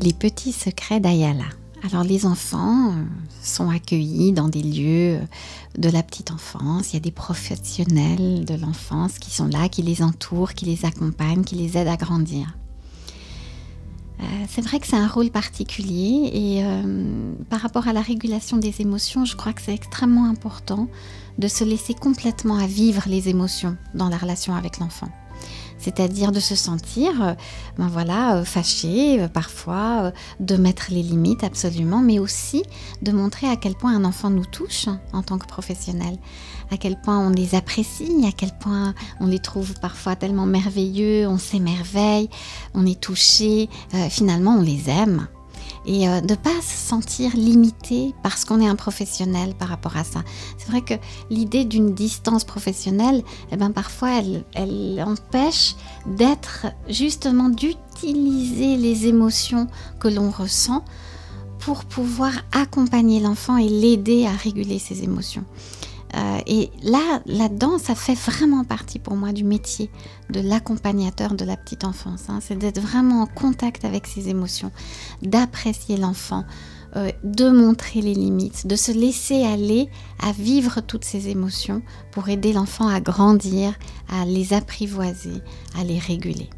Les petits secrets d'Ayala. Alors les enfants euh, sont accueillis dans des lieux de la petite enfance. Il y a des professionnels de l'enfance qui sont là, qui les entourent, qui les accompagnent, qui les aident à grandir. Euh, c'est vrai que c'est un rôle particulier et euh, par rapport à la régulation des émotions, je crois que c'est extrêmement important de se laisser complètement à vivre les émotions dans la relation avec l'enfant c'est-à-dire de se sentir, euh, ben voilà, euh, fâché, euh, parfois, de mettre les limites absolument, mais aussi de montrer à quel point un enfant nous touche en tant que professionnel, à quel point on les apprécie, à quel point on les trouve parfois tellement merveilleux, on s'émerveille, on est touché, finalement on les aime et euh, de ne pas se sentir limité parce qu'on est un professionnel par rapport à ça. C'est vrai que l'idée d'une distance professionnelle, eh ben, parfois elle, elle empêche d'être justement d'utiliser les émotions que l'on ressent pour pouvoir accompagner l'enfant et l'aider à réguler ses émotions. Euh, et là, là-dedans, ça fait vraiment partie pour moi du métier de l'accompagnateur de la petite enfance. Hein. C'est d'être vraiment en contact avec ses émotions, d'apprécier l'enfant, euh, de montrer les limites, de se laisser aller à vivre toutes ces émotions pour aider l'enfant à grandir, à les apprivoiser, à les réguler.